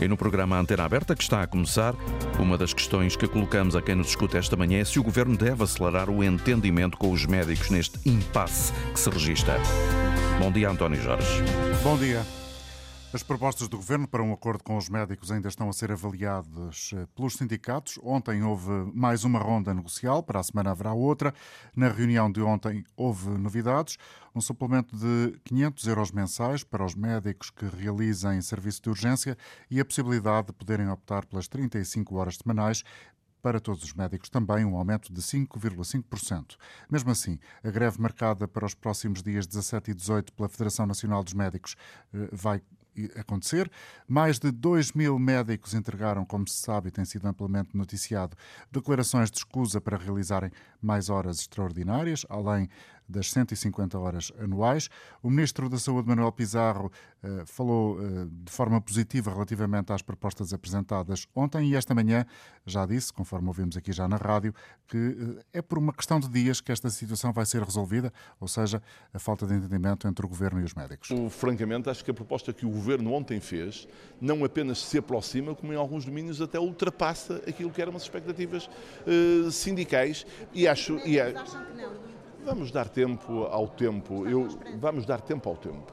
E no programa Antena Aberta, que está a começar, uma das questões que colocamos a quem nos escuta esta manhã é se o Governo deve acelerar o entendimento com os médicos neste impasse que se registra. Bom dia, António Jorge. Bom dia. As propostas do Governo para um acordo com os médicos ainda estão a ser avaliadas eh, pelos sindicatos. Ontem houve mais uma ronda negocial, para a semana haverá outra. Na reunião de ontem houve novidades. Um suplemento de 500 euros mensais para os médicos que realizem serviço de urgência e a possibilidade de poderem optar pelas 35 horas semanais para todos os médicos também um aumento de 5,5%. Mesmo assim, a greve marcada para os próximos dias 17 e 18 pela Federação Nacional dos Médicos eh, vai acontecer. Mais de 2 mil médicos entregaram, como se sabe e tem sido amplamente noticiado, declarações de escusa para realizarem mais horas extraordinárias, além das 150 horas anuais. O Ministro da Saúde, Manuel Pizarro, eh, falou eh, de forma positiva relativamente às propostas apresentadas ontem e esta manhã já disse, conforme ouvimos aqui já na rádio, que eh, é por uma questão de dias que esta situação vai ser resolvida, ou seja, a falta de entendimento entre o Governo e os médicos. Francamente, acho que a proposta que o Governo ontem fez não apenas se aproxima, como em alguns domínios até ultrapassa aquilo que eram as expectativas uh, sindicais e acho... E é... Vamos dar tempo ao tempo. Eu, vamos dar tempo ao tempo.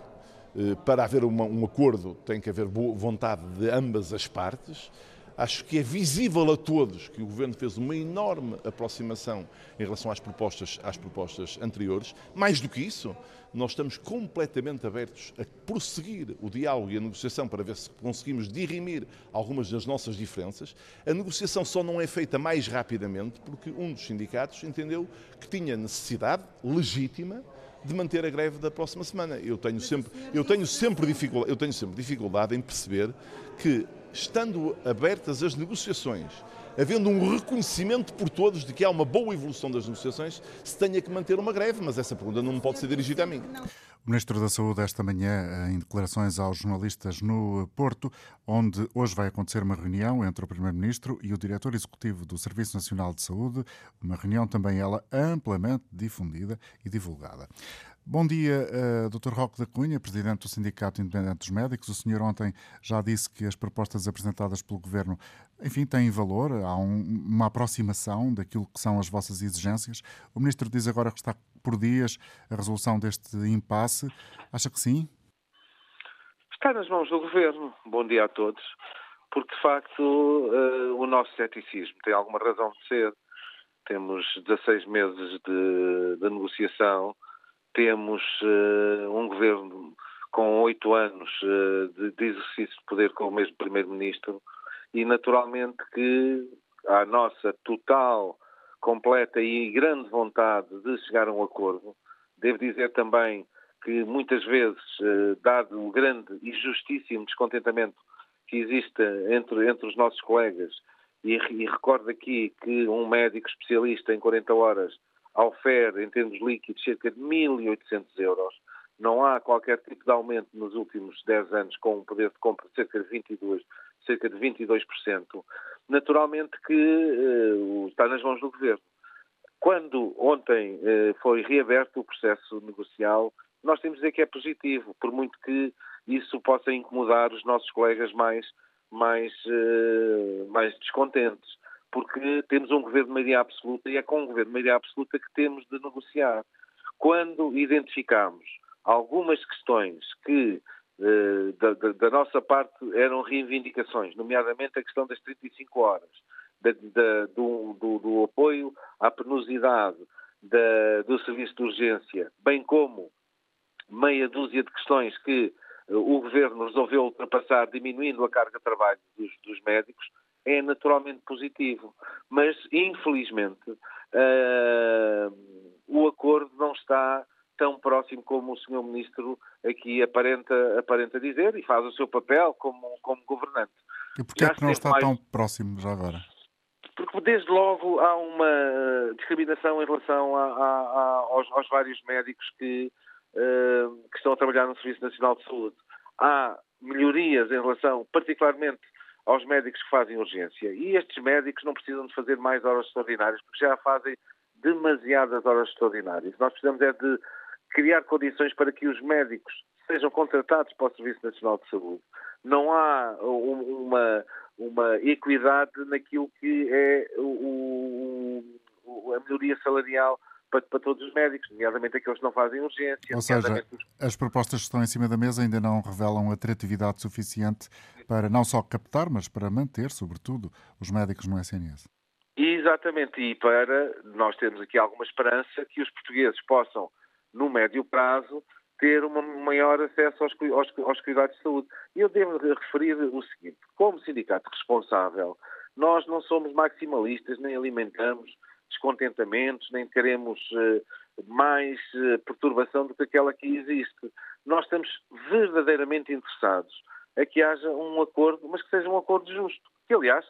Eh, para haver uma, um acordo, tem que haver vontade de ambas as partes. Acho que é visível a todos que o Governo fez uma enorme aproximação em relação às propostas, às propostas anteriores. Mais do que isso, nós estamos completamente abertos a prosseguir o diálogo e a negociação para ver se conseguimos dirimir algumas das nossas diferenças. A negociação só não é feita mais rapidamente porque um dos sindicatos entendeu que tinha necessidade legítima de manter a greve da próxima semana. Eu tenho sempre, eu tenho sempre, dificuldade, eu tenho sempre dificuldade em perceber que estando abertas as negociações, havendo um reconhecimento por todos de que há uma boa evolução das negociações, se tenha que manter uma greve, mas essa pergunta não pode ser dirigida a mim. O Ministro da Saúde, esta manhã, em declarações aos jornalistas no Porto, onde hoje vai acontecer uma reunião entre o Primeiro-Ministro e o Diretor Executivo do Serviço Nacional de Saúde, uma reunião também ela amplamente difundida e divulgada. Bom dia, uh, Dr. Roque da Cunha, Presidente do Sindicato Independente dos Médicos. O senhor ontem já disse que as propostas apresentadas pelo Governo, enfim, têm valor, há um, uma aproximação daquilo que são as vossas exigências. O Ministro diz agora que está por dias a resolução deste impasse. Acha que sim? Está nas mãos do Governo. Bom dia a todos. Porque, de facto, uh, o nosso ceticismo tem alguma razão de ser. Temos 16 meses de, de negociação temos uh, um governo com oito anos uh, de, de, exercício de poder com o mesmo primeiro-ministro e naturalmente que a nossa total, completa e grande vontade de chegar a um acordo. Devo dizer também que muitas vezes, uh, dado o grande e justíssimo descontentamento que existe entre, entre os nossos colegas, e, e recordo aqui que um médico especialista em 40 horas ao FER, em termos líquidos, cerca de 1.800 euros. Não há qualquer tipo de aumento nos últimos 10 anos, com um poder de compra de cerca de 22%. Cerca de 22%. Naturalmente que uh, está nas mãos do Governo. Quando ontem uh, foi reaberto o processo negocial, nós temos de dizer que é positivo, por muito que isso possa incomodar os nossos colegas mais, mais, uh, mais descontentes porque temos um governo de maioria absoluta e é com um governo de maioria absoluta que temos de negociar. Quando identificamos algumas questões que eh, da, da, da, nossa parte eram reivindicações, nomeadamente a questão das 35 horas, da, do, do, do, apoio à penosidade do serviço de urgência, bem como meia dúzia de questões que eh, o Governo resolveu ultrapassar, diminuindo a carga de trabalho dos, dos médicos, é naturalmente positivo. Mas, infelizmente, uh, o acordo não está tão próximo como o Sr. Ministro aqui aparenta, aparenta dizer e faz o seu papel como, como governante. E porquê é que não está mais... tão próximo já agora? Porque desde logo há uma discriminação em relação a, a, a, aos, aos, vários médicos que, uh, que estão a trabalhar no Serviço Nacional de Saúde. Há melhorias em relação, particularmente, aos médicos que fazem urgência. E estes médicos não precisam de fazer mais horas extraordinárias, porque já fazem demasiadas horas extraordinárias. Nós precisamos é de criar condições para que os médicos sejam contratados para o Serviço Nacional de Saúde. Não há uma, equidade naquilo que é o, o, a melhoria salarial para, para, todos os médicos, nomeadamente aqueles que não fazem urgência. Ou seja, as propostas que estão em cima da mesa ainda não revelam atratividade suficiente para não só captar, mas para manter, sobretudo, os médicos no SNS. Exatamente, e para nós termos aqui alguma esperança que os portugueses possam, no médio prazo, ter um maior acesso aos, aos, aos, cuidados de saúde. E eu devo referir o seguinte: como sindicato responsável, nós não somos maximalistas, nem alimentamos descontentamentos, nem queremos uh, mais uh, perturbação do que aquela que existe. Nós estamos verdadeiramente interessados a que haja um acordo, mas que seja um acordo justo. Que, aliás,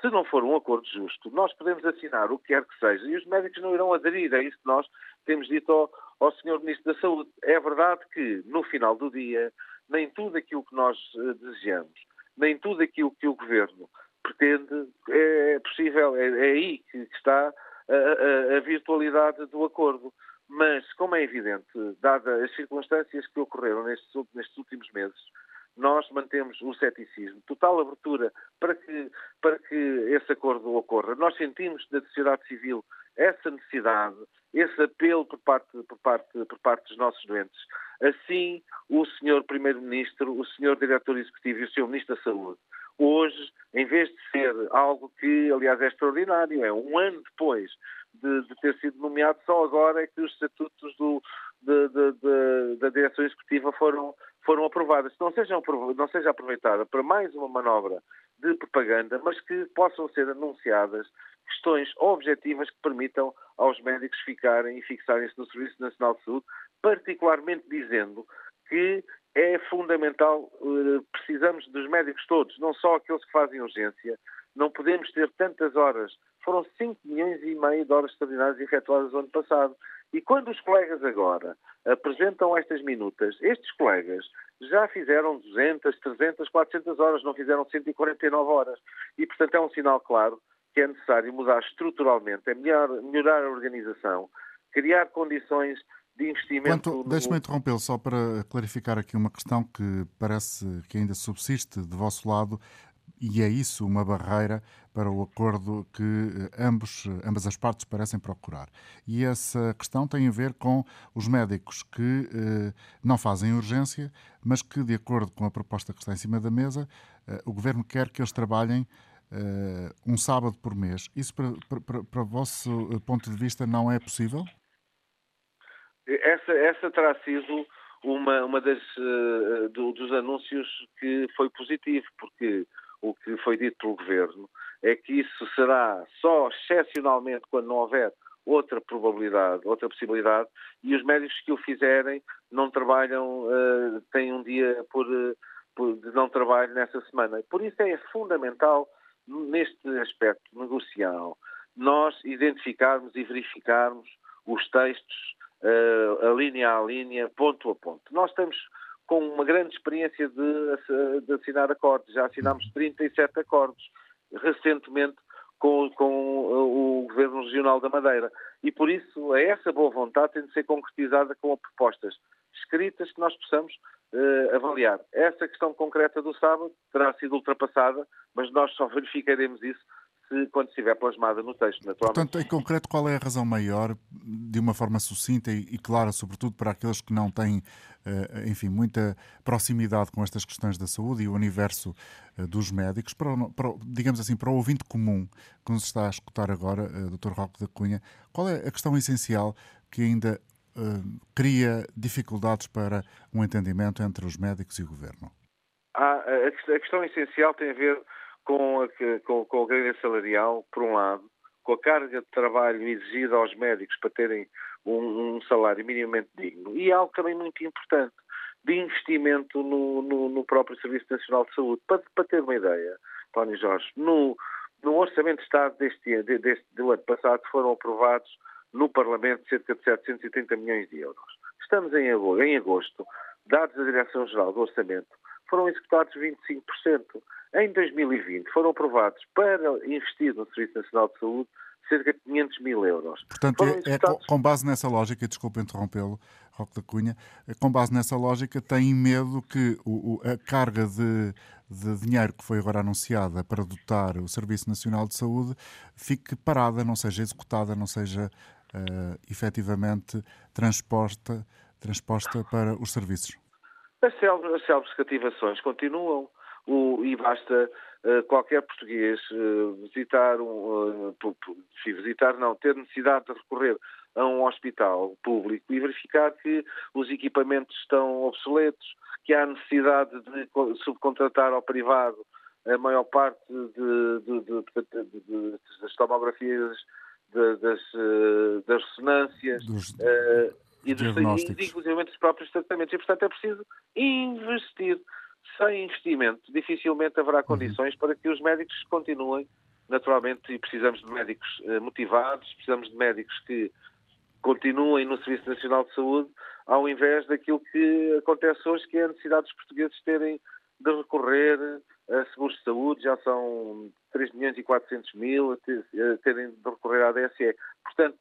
se não for um acordo justo, nós podemos assinar o que quer que seja e os médicos não irão aderir. É isso que nós temos dito ao, ao Sr. Ministro da Saúde. É verdade que, no final do dia, nem tudo aquilo que nós uh, desejamos, nem tudo aquilo que o Governo pretende é possível. É, é aí que está a, a, a, virtualidade do acordo. Mas, como é evidente, dadas as circunstâncias que ocorreram nestes, nestes últimos meses, nós mantemos o ceticismo, total abertura para que, para que esse acordo ocorra. Nós sentimos da sociedade civil essa necessidade, esse apelo por parte, por parte, por parte dos nossos doentes. Assim, o Sr. Primeiro-Ministro, o Sr. Diretor Executivo e o Sr. Ministro da Saúde, hoje, em vez de ser algo que, aliás, é extraordinário, é um ano depois de, de ter sido nomeado, só agora é que os estatutos do, de, de, da direção executiva foram, foram aprovadas. Não não seja aproveitada para mais uma manobra de propaganda, mas que possam ser anunciadas questões objetivas que permitam aos médicos ficarem e fixarem-se no Serviço Nacional de Saúde, particularmente dizendo que é fundamental, eh, precisamos dos médicos todos, não só aqueles que fazem urgência, não podemos ter tantas horas. Foram 5 milhões e meio de horas extraordinárias efetuadas no ano passado. E quando os colegas agora apresentam estas minutas, estes colegas já fizeram 200, 300, 400 horas, não fizeram 149 horas. E, portanto, é um sinal claro que é necessário mudar estruturalmente, é melhor, melhorar a organização, criar condições de investimento. Deixe-me interrompê-lo só para clarificar aqui uma questão que parece que ainda subsiste de vosso lado e é isso uma barreira para o acordo que eh, ambos, ambas as partes parecem procurar. E essa questão tem a ver com os médicos que eh, não fazem urgência, mas que, de acordo com a proposta que está em cima da mesa, eh, o governo quer que eles trabalhem eh, um sábado por mês. Isso, para, para, para o vosso ponto de vista, não é possível? Essa, essa terá sido uma, uma das, uh, do, dos anúncios que foi positivo, porque o que foi dito pelo Governo é que isso será só excepcionalmente quando não houver outra probabilidade, outra possibilidade, e os médicos que o fizerem não trabalham, uh, têm um dia por, uh, por, de não trabalho nessa semana. Por isso é fundamental, neste aspecto negocial, nós identificarmos e verificarmos os textos, uh, a linha a linha, ponto a ponto. Nós estamos com uma grande experiência de, de assinar acordos. Já assinámos 37 acordos recentemente com, com, o Governo Regional da Madeira. E por isso, essa boa vontade tem de ser concretizada com propostas escritas que nós possamos uh, avaliar. Essa questão concreta do sábado terá sido ultrapassada, mas nós só verificaremos isso se, quando estiver plasmada no texto, naturalmente. Portanto, em concreto, qual é a razão maior, de uma forma sucinta e, e clara, sobretudo para aqueles que não têm, uh, enfim, muita proximidade com estas questões da saúde e o universo uh, dos médicos, para, para, digamos assim, para o ouvinte comum que nos está a escutar agora, uh, Dr. Roque da Cunha, qual é a questão essencial que ainda cria dificuldades para um entendimento entre os médicos e o governo? Ah, a questão essencial tem a ver com a, com, com a grelha salarial, por um lado, com a carga de trabalho exigida aos médicos para terem um, um salário minimamente digno, e algo também muito importante, de investimento no, no, no próprio Serviço Nacional de Saúde. Para, para ter uma ideia, Tony Jorge, no, no Orçamento de Estado deste, deste, do ano passado foram aprovados no Parlamento cerca de 730 milhões de euros. Estamos em agosto, em agosto dados da Direção-Geral do Orçamento, foram executados 25%. Em 2020 foram aprovados para investir no Serviço Nacional de Saúde cerca de 500 mil euros. Portanto, é, é, com base nessa lógica, desculpe interrompê-lo, Roque da Cunha, é, com base nessa lógica, tem medo que o, a carga de, de dinheiro que foi agora anunciada para dotar o Serviço Nacional de Saúde fique parada, não seja executada, não seja uh, efetivamente transposta, transposta para os serviços? As célebres cativações continuam o, e basta uh, qualquer português uh, visitar, um, uh, visitar, não, ter necessidade de recorrer a um hospital público e verificar que os equipamentos estão obsoletos, que há necessidade de subcontratar ao privado a maior parte de, de, de, das tomografias, das, das ressonâncias dos, uh, e, dos, inclusive dos próprios tratamentos. E, portanto, é preciso investir sem investimento, dificilmente haverá uhum. condições para que os médicos continuem, naturalmente, e precisamos de médicos eh, motivados, precisamos de médicos que continuem no Serviço Nacional de Saúde, ao invés daquilo que acontece hoje, que é a necessidade dos portugueses terem de recorrer a seguros de saúde, já são 3 milhões e 400 mil, terem de recorrer à DSE. Portanto,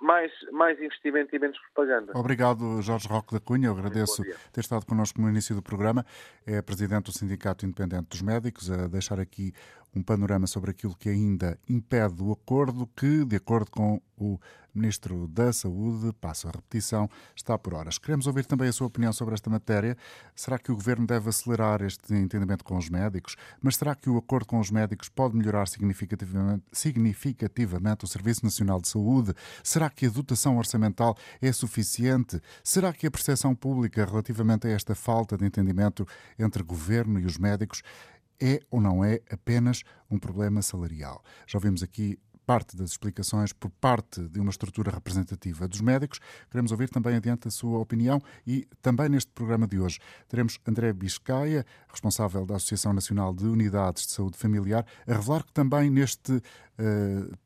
mais, mais investimento e menos propaganda. Obrigado, Jorge Roque da Cunha. Eu agradeço ter estado connosco no início do programa. É presidente do Sindicato Independente dos Médicos, a deixar aqui um panorama sobre aquilo que ainda impede o acordo, que, de acordo com o Ministro da Saúde, passo a repetição, está por horas. Queremos ouvir também a sua opinião sobre esta matéria. Será que o Governo deve acelerar este entendimento com os médicos? Mas será que o acordo com os médicos pode melhorar significativamente, significativamente o Serviço Nacional de Saúde? Será que a dotação orçamental é suficiente? Será que a percepção pública relativamente a esta falta de entendimento entre Governo e os médicos é ou não é apenas um problema salarial? Já vimos aqui parte das explicações por parte de uma estrutura representativa dos médicos. Queremos ouvir também adiante a sua opinião e também neste programa de hoje teremos André Biscaia, responsável da Associação Nacional de Unidades de Saúde Familiar, a revelar que também neste, uh,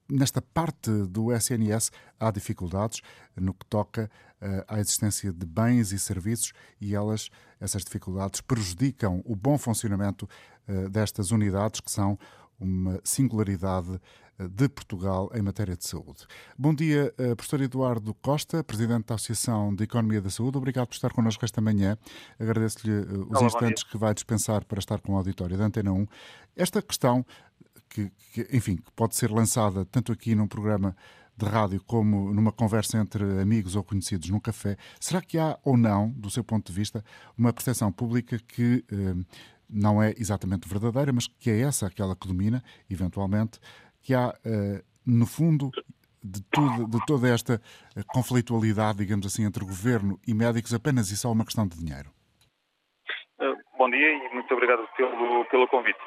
nesta parte do SNS há dificuldades no que toca uh, à existência de bens e serviços e elas, essas dificuldades, prejudicam o bom funcionamento uh, destas unidades que são uma singularidade de Portugal em matéria de saúde. Bom dia, eh, professor Eduardo Costa, Presidente da Associação de Economia da Saúde. Obrigado por estar connosco esta manhã. Agradeço-lhe eh, os Olá, instantes que vai dispensar para estar com o auditório da Antena 1. Esta questão, que, que, enfim, que pode ser lançada tanto aqui num programa de rádio como numa conversa entre amigos ou conhecidos num café, será que há ou não, do seu ponto de vista, uma percepção pública que eh, não é exatamente verdadeira, mas que é essa aquela que domina, eventualmente, que há, uh, no fundo, de, tudo, de toda esta eh, conflitualidade, digamos assim, entre governo e médicos, apenas e só uma questão de dinheiro? Uh, bom dia e muito obrigado pelo, pelo convite.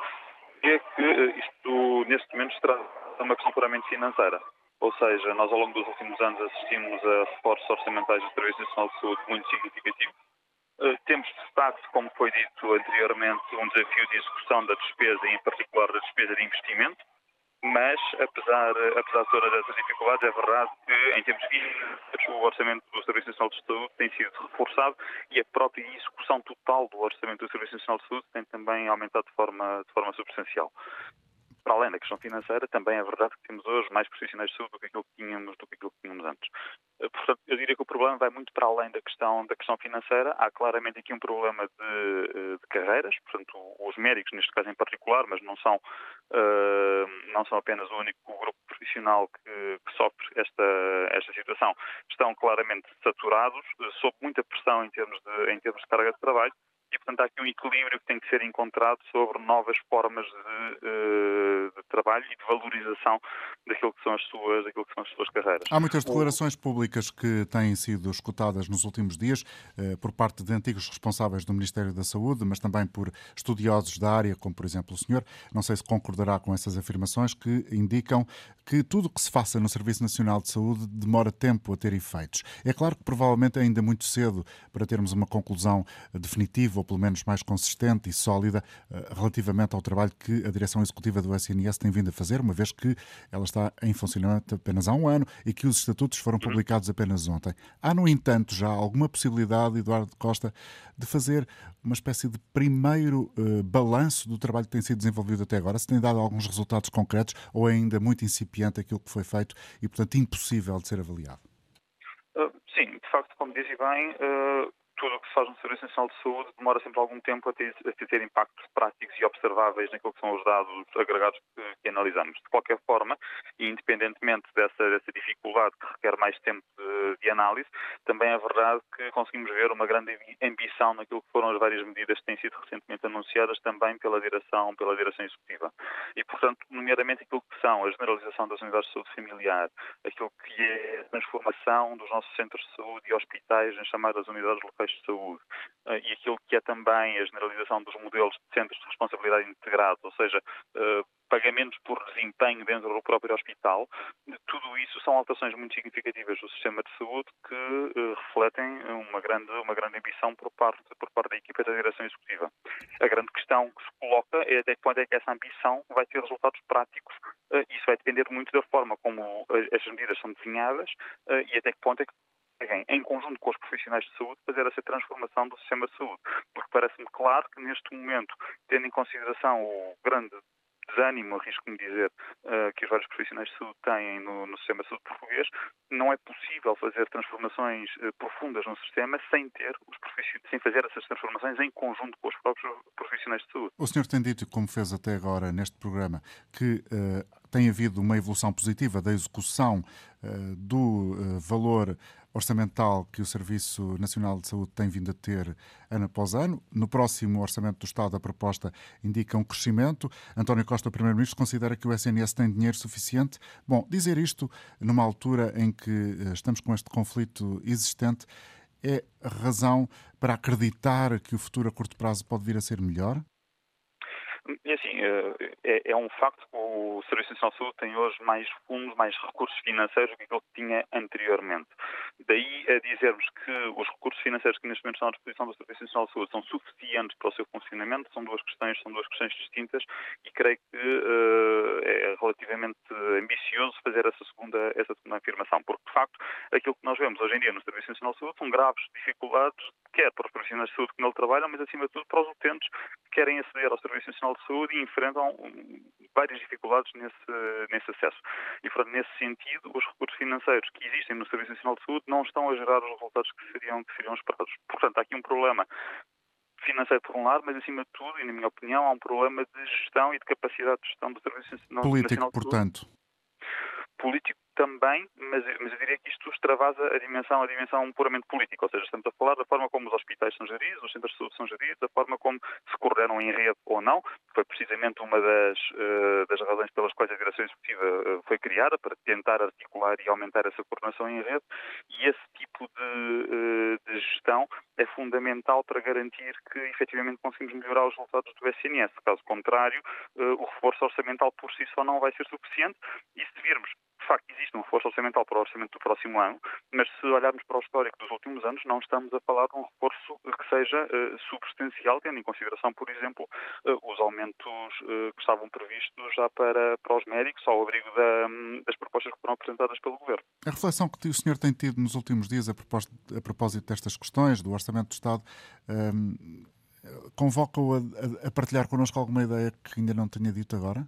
É que isto, neste momento, se trata de uma questão puramente financeira. Ou seja, nós ao longo dos últimos anos assistimos a reforços orçamentais do Serviço Nacional de Saúde muito significativos. Temos de facto, como foi dito anteriormente, um desafio de execução da despesa em particular, da despesa de investimento mas apesar, apesar de todas essas dificuldades, é verdade que em termos de o orçamento do Serviço Nacional de Saúde tem sido reforçado e a própria execução total do orçamento do Serviço Nacional de Saúde tem também aumentado de forma, de forma substancial para além da questão financeira, também é verdade que temos hoje mais profissionais de saúde do que aquilo que tínhamos, do que aquilo que tínhamos antes. Eh, portanto, eu diria que o problema vai muito para além da questão, da questão financeira. Há claramente aqui um problema de, eh, de carreiras, portanto, os médicos, neste caso em particular, mas não são, uh, não são apenas o único grupo profissional que, que sofre esta, esta situação, estão claramente saturados, sob muita pressão em termos de, em termos de carga de trabalho e, portanto, há aqui um equilíbrio que tem que ser encontrado sobre novas formas de, eh, de, trabalho e de valorização daquilo que são as suas, daquilo que são as suas carreiras. Há muitas declarações públicas que têm sido escutadas nos últimos dias eh, por parte de antigos responsáveis do Ministério da Saúde, mas também por estudiosos da área, como por exemplo o senhor. Não sei se concordará com essas afirmações que indicam que tudo o que se faça no Serviço Nacional de Saúde demora tempo a ter efeitos. É claro que provavelmente é ainda muito cedo para termos uma conclusão definitiva ou pelo menos mais consistente e sólida eh, relativamente ao trabalho que a direção executiva do SNS tem vindo a fazer, uma vez que ela está em funcionamento apenas há um ano e que os estatutos foram uhum. publicados apenas ontem. Há, no entanto, já alguma possibilidade, Eduardo Costa, de fazer uma espécie de primeiro uh, balanço do trabalho que tem sido desenvolvido até agora? Se tem dado alguns resultados concretos ou é ainda muito incipiente aquilo que foi feito e, portanto, impossível de ser avaliado? Uh, sim, de facto, como disse bem, uh, tudo o que se faz no Serviço Nacional de Saúde demora sempre algum tempo a ter, a ter impactos práticos e observáveis naquilo que são os dados agregados que, que analisamos. De qualquer forma, e independentemente dessa, dessa dificuldade que requer mais tempo de, de, análise, também é verdade que conseguimos ver uma grande ambição naquilo que foram as várias medidas que têm sido recentemente anunciadas também pela direção, pela direção executiva. E, portanto, nomeadamente aquilo que são a generalização das unidades de saúde familiar, aquilo que é a transformação dos nossos centros de saúde e hospitais em chamadas unidades locais de saúde, eh, e aquilo que é também a generalização dos modelos de centros de responsabilidade integrados, ou seja, eh, pagamentos por desempenho dentro do próprio hospital, tudo isso são alterações muito significativas do sistema de saúde que uh, refletem uma grande, uma grande ambição por parte, por parte da equipa da direção executiva. A grande questão que se coloca é até quando é que essa ambição vai ter resultados práticos. Uh, isso vai depender muito da forma como as medidas são desenhadas uh, e até que ponto é que em conjunto com os profissionais de saúde, fazer essa transformação do sistema de saúde. Porque parece-me claro que neste momento, tendo em consideração o grande desânimo, arrisco-me dizer, uh, que os vários profissionais de saúde têm no, no, sistema de saúde português, não é possível fazer transformações uh, profundas no sistema sem ter os sem fazer essas transformações em conjunto com os próprios profissionais de saúde. O senhor tem dito, como fez até agora neste programa, que uh, tem havido uma evolução positiva da execução do valor orçamental que o Serviço Nacional de Saúde tem vindo a ter ano após ano. No próximo Orçamento do Estado, a proposta indica um crescimento. António Costa, Primeiro-Ministro, considera que o SNS tem dinheiro suficiente. Bom, dizer isto numa altura em que eh, estamos com este conflito existente é razão para acreditar que o futuro a curto prazo pode vir a ser melhor? E assim, eh, é, é, um facto que o Serviço Nacional de Saúde tem hoje mais fundos, mais recursos financeiros do que aquilo que tinha anteriormente. Daí a dizermos que os recursos financeiros que neste momento estão à disposição do Serviço Nacional de Saúde são suficientes para o seu funcionamento, são duas questões, são duas questões distintas e creio que uh, é relativamente ambicioso fazer essa segunda, essa segunda afirmação, porque de facto aquilo que nós vemos hoje em dia no Serviço Nacional de Saúde são graves dificuldades, quer para os profissionais de saúde que nele trabalham, mas acima de tudo para os utentes que querem aceder ao Serviço Nacional de Saúde e enfrentam várias dificuldades nesse, nesse acesso. E, portanto, nesse sentido, os recursos financeiros que existem no Serviço Nacional de Saúde não estão a gerar os resultados que seriam, que seriam esperados. Portanto, há aqui um problema financeiro por um lado, mas acima de tudo, e na minha opinião, há um problema de gestão e de capacidade de gestão do Serviço Nacional Político, Nacional de Saúde. portanto. Político também, mas, mas eu diria que isto extravasa a dimensão, a dimensão puramente política, ou seja, estamos a falar da forma como os hospitais são geridos, os centros de saúde são geridos, da forma como se coordenam em rede ou não, foi precisamente uma das, uh, das razões pelas quais a direção executiva uh, foi criada, para tentar articular e aumentar essa coordenação em rede, e esse tipo de, uh, de gestão é fundamental para garantir que efetivamente conseguimos melhorar os resultados do SNS. Caso contrário, o reforço orçamental por si só não vai ser suficiente, e se virmos facto existe um reforço orçamental para o orçamento do próximo ano, mas se olharmos para o histórico dos últimos anos, não estamos a falar de um reforço que seja uh, substancial, tendo em consideração, por exemplo, uh, os aumentos uh, que estavam previstos já para, para os médicos, ao abrigo da, das propostas que foram apresentadas pelo Governo. A reflexão que o senhor tem tido nos últimos dias a propósito, a propósito destas questões, do Orçamento do Estado, um, convoca-o a, a partilhar connosco alguma ideia que ainda não tenha dito agora?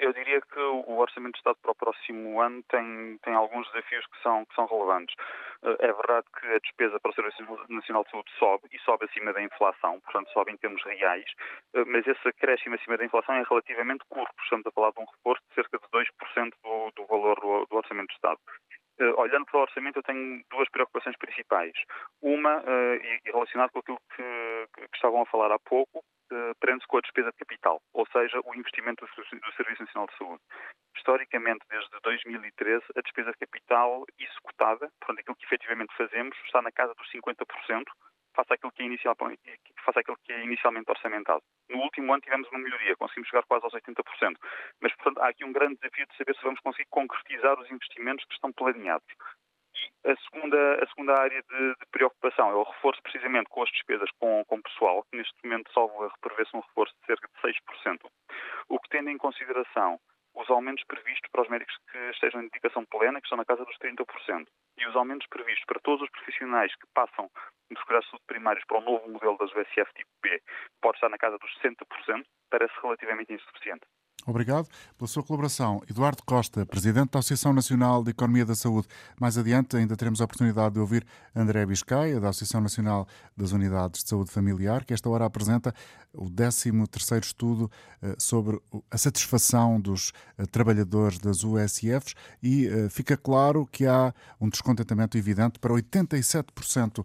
Eu diria que o Orçamento de Estado para o próximo ano tem, tem alguns desafios que são, que são relevantes. Eh, é verdade que a despesa para o Serviço Nacional de Saúde sobe e sobe acima da inflação, portanto sobe em termos reais, eh, mas esse acréscimo acima da inflação é relativamente curto. Estamos a falar de um reforço de cerca de 2% do, do valor do, do Orçamento de Estado. Uh, olhando para o orçamento, eu tenho duas preocupações principais. Uma, uh, e relacionada com aquilo que, que, estavam a falar há pouco, uh, prende-se com a despesa de capital, ou seja, o investimento do, Serviço Nacional de Saúde. Historicamente, desde 2013, a despesa de capital executada, portanto, aquilo que efetivamente fazemos, está na casa dos 50%, face àquilo que é, inicial, face àquilo que é inicialmente orçamentado. No último ano tivemos uma melhoria, conseguimos chegar quase aos 80%. Mas, portanto, há aqui um grande desafio de saber se vamos conseguir concretizar os investimentos que estão planeados. E a segunda, a segunda área de, de preocupação é o reforço precisamente com as despesas com, com pessoal, que neste momento só prevê-se um reforço de cerca de 6%. O que tendo em consideração os aumentos previstos para os médicos que estejam em dedicação plena, que estão na casa dos 30%, e os aumentos previstos para todos os profissionais que passam dos cuidados de saúde primários para o novo modelo das USF tipo B, pode estar na casa dos 60%, parece relativamente insuficiente. Obrigado pela sua colaboração. Eduardo Costa, Presidente da Associação Nacional de Economia da Saúde. Mais adiante ainda teremos a oportunidade de ouvir André Biscaia, da Associação Nacional das Unidades de Saúde Familiar, que esta hora apresenta o 13º estudo eh, sobre a satisfação dos eh, trabalhadores das USFs e eh, fica claro que há um descontentamento evidente para 87%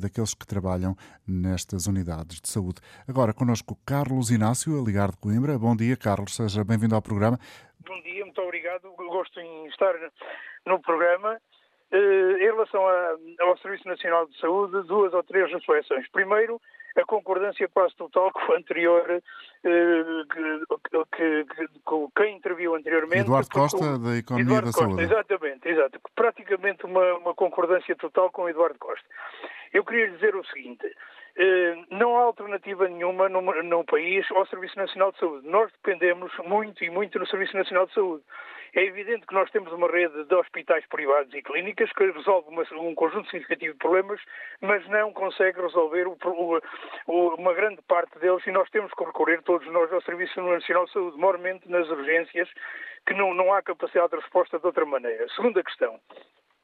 daqueles que trabalham nestas unidades de saúde. Agora, connosco Carlos Inácio, a ligar de Coimbra. Bom dia, Carlos, seja bem-vindo ao programa. Bom dia, muito obrigado. Gosto em estar no programa. Em relação ao Serviço Nacional de Saúde, duas ou três reflexões. Primeiro, a concordância quase total com o anterior, eh, que, que, com quem interviu anteriormente. Eduardo Costa, da Economia Eduardo da Costa, Saúde. Exatamente, exato. Praticamente uma, uma concordância total com Eduardo Costa. Eu queria dizer o seguinte. Eh, não há alternativa nenhuma no, no país ao Serviço Nacional de Saúde. Nós dependemos muito e muito do Serviço Nacional de Saúde. É evidente que nós temos uma rede de hospitais privados e clínicas que resolve uma, um conjunto significativo de problemas, mas não consegue resolver o, o, uma grande parte deles e nós temos que recorrer todos nós ao Serviço Nacional de Saúde, maiormente nas urgências, que não, não há capacidade de resposta de outra maneira. Segunda questão.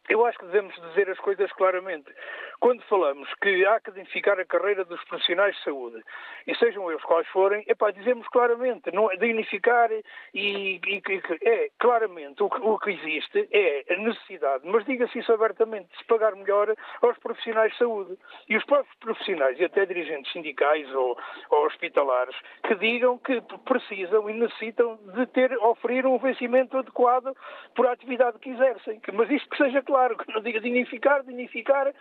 Eu acho que devemos dizer as coisas claramente. Quando falamos que há que dignificar a carreira dos profissionais de saúde, e sejam eles quais forem, é para dizemos claramente, não é dignificar e, e, é claramente o que, o que, existe é a necessidade, mas diga-se isso abertamente, de se pagar melhor aos profissionais de saúde. E os próprios profissionais e até dirigentes sindicais ou, ou hospitalares que digam que precisam e necessitam de ter, oferir um vencimento adequado por a atividade que exercem. Mas isto que seja claro claro, que não diga dignificar, dignificar.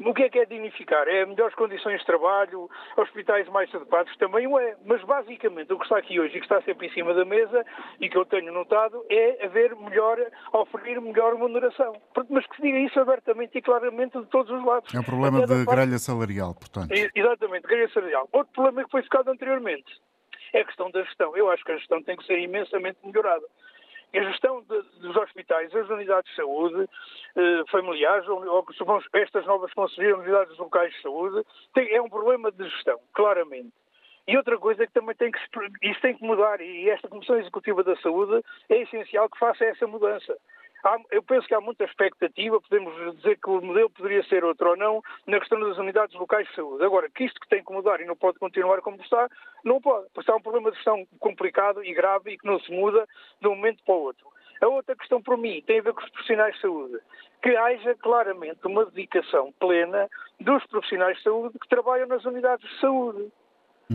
O que é que é dignificar? É melhores condições de trabalho, hospitais mais adequados, também o é. Mas basicamente o que está aqui hoje e que está sempre em cima da mesa e que eu tenho notado é haver melhor, oferecer melhor remuneração. Mas que se diga isso abertamente e claramente de todos os lados. É um problema de parte... grelha salarial, portanto. Exatamente, grelha salarial. Outro problema que foi ficado anteriormente é a questão da gestão. Eu acho que a gestão tem que ser imensamente melhorada. A gestão de, dos hospitais, das unidades de saúde eh, familiares, ou, ou estas novas conselheiras unidades locais de saúde, tem, é um problema de gestão, claramente. E outra coisa que também tem que isso tem que mudar, e esta Comissão Executiva da Saúde é essencial que faça essa mudança. Há, eu penso que há muita expectativa, podemos dizer que o modelo poderia ser outro ou não, na questão das unidades locais de saúde. Agora, que isto que tem que mudar e não pode continuar como está, não pode. Porque há um problema de gestão complicado e grave e que não se muda de um momento para o outro. A outra questão, para mim, tem a ver com os profissionais de saúde. Que haja claramente uma dedicação plena dos profissionais de saúde que trabalham nas unidades de saúde.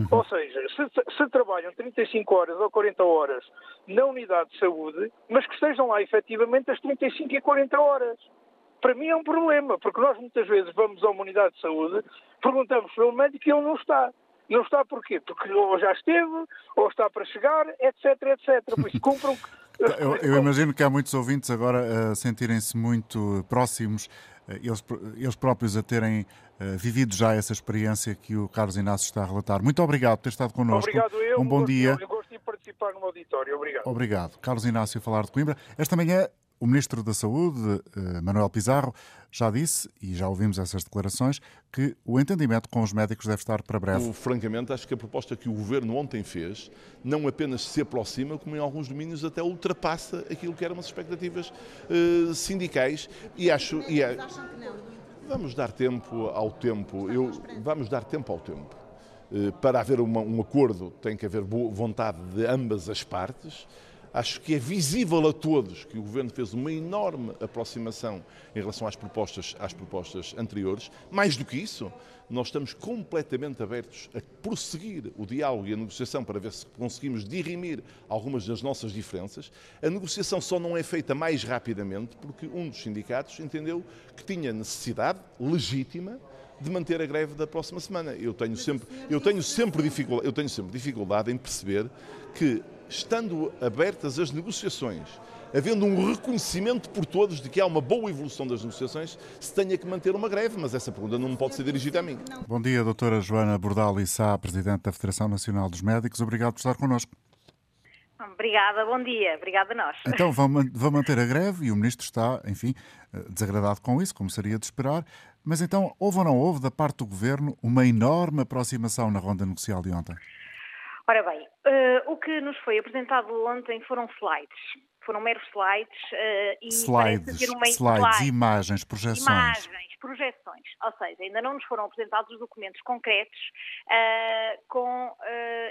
Uhum. Ou seja, se, se, trabalham 35 horas ou 40 horas na unidade de saúde, mas que estejam lá efetivamente as 35 e 40 horas. Para mim é um problema, porque nós muitas vezes vamos a uma unidade de saúde, perguntamos pelo médico e ele não está. Não está porquê? Porque ou já esteve, ou está para chegar, etc, etc. Por isso cumpram eu, eu, imagino que há muitos ouvintes agora a sentirem-se muito próximos, eh, eles, eles próprios a terem uh, vivido já essa experiência que o Carlos Inácio está a relatar. Muito obrigado por ter estado connosco. Obrigado, eu. Um bom gosto, dia. Eu gosto de participar no auditório. Obrigado. Obrigado. Carlos Inácio a falar de Coimbra. Esta manhã o Ministro da Saúde, eh, Manuel Pizarro, já disse, e já ouvimos essas declarações, que o entendimento com os médicos deve estar para breve. Eu, francamente, acho que a proposta que o Governo ontem fez não apenas se aproxima, como em alguns domínios até ultrapassa aquilo que eram as expectativas uh, sindicais. E acho. E é... Vamos dar tempo ao tempo. Eu, vamos dar tempo ao tempo. Uh, para haver uma, um acordo, tem que haver vontade de ambas as partes. Acho que é visível a todos que o Governo fez uma enorme aproximação em relação às propostas, às propostas anteriores. Mais do que isso, nós estamos completamente abertos a prosseguir o diálogo e a negociação para ver se conseguimos dirimir algumas das nossas diferenças. A negociação só não é feita mais rapidamente porque um dos sindicatos entendeu que tinha necessidade legítima de manter a greve da próxima semana. Eu tenho sempre, eu tenho sempre, dificuldade, eu tenho sempre dificuldade em perceber que estando abertas as negociações, havendo um reconhecimento por todos de que há uma boa evolução das negociações, se tenha que manter uma greve, mas essa pergunta não pode ser dirigida a mim. Bom dia, doutora Joana Bordal Sá, Presidente da Federação Nacional dos Médicos. Obrigado por estar connosco. Obrigada, bom dia. Obrigada a nós. Então, vão manter a greve e o Ministro está, enfim, eh, desagradado com isso, como seria de esperar. Mas então, houve ou não houve, da parte do Governo, uma enorme aproximação na ronda negocial de ontem? Ora bem, uh, o que nos foi apresentado ontem foram slides. Foram meros slides uh, e slides, uma... slides, imagens, projeções. Imagens, projeções. Ou seja, ainda não nos foram apresentados os documentos concretos uh, com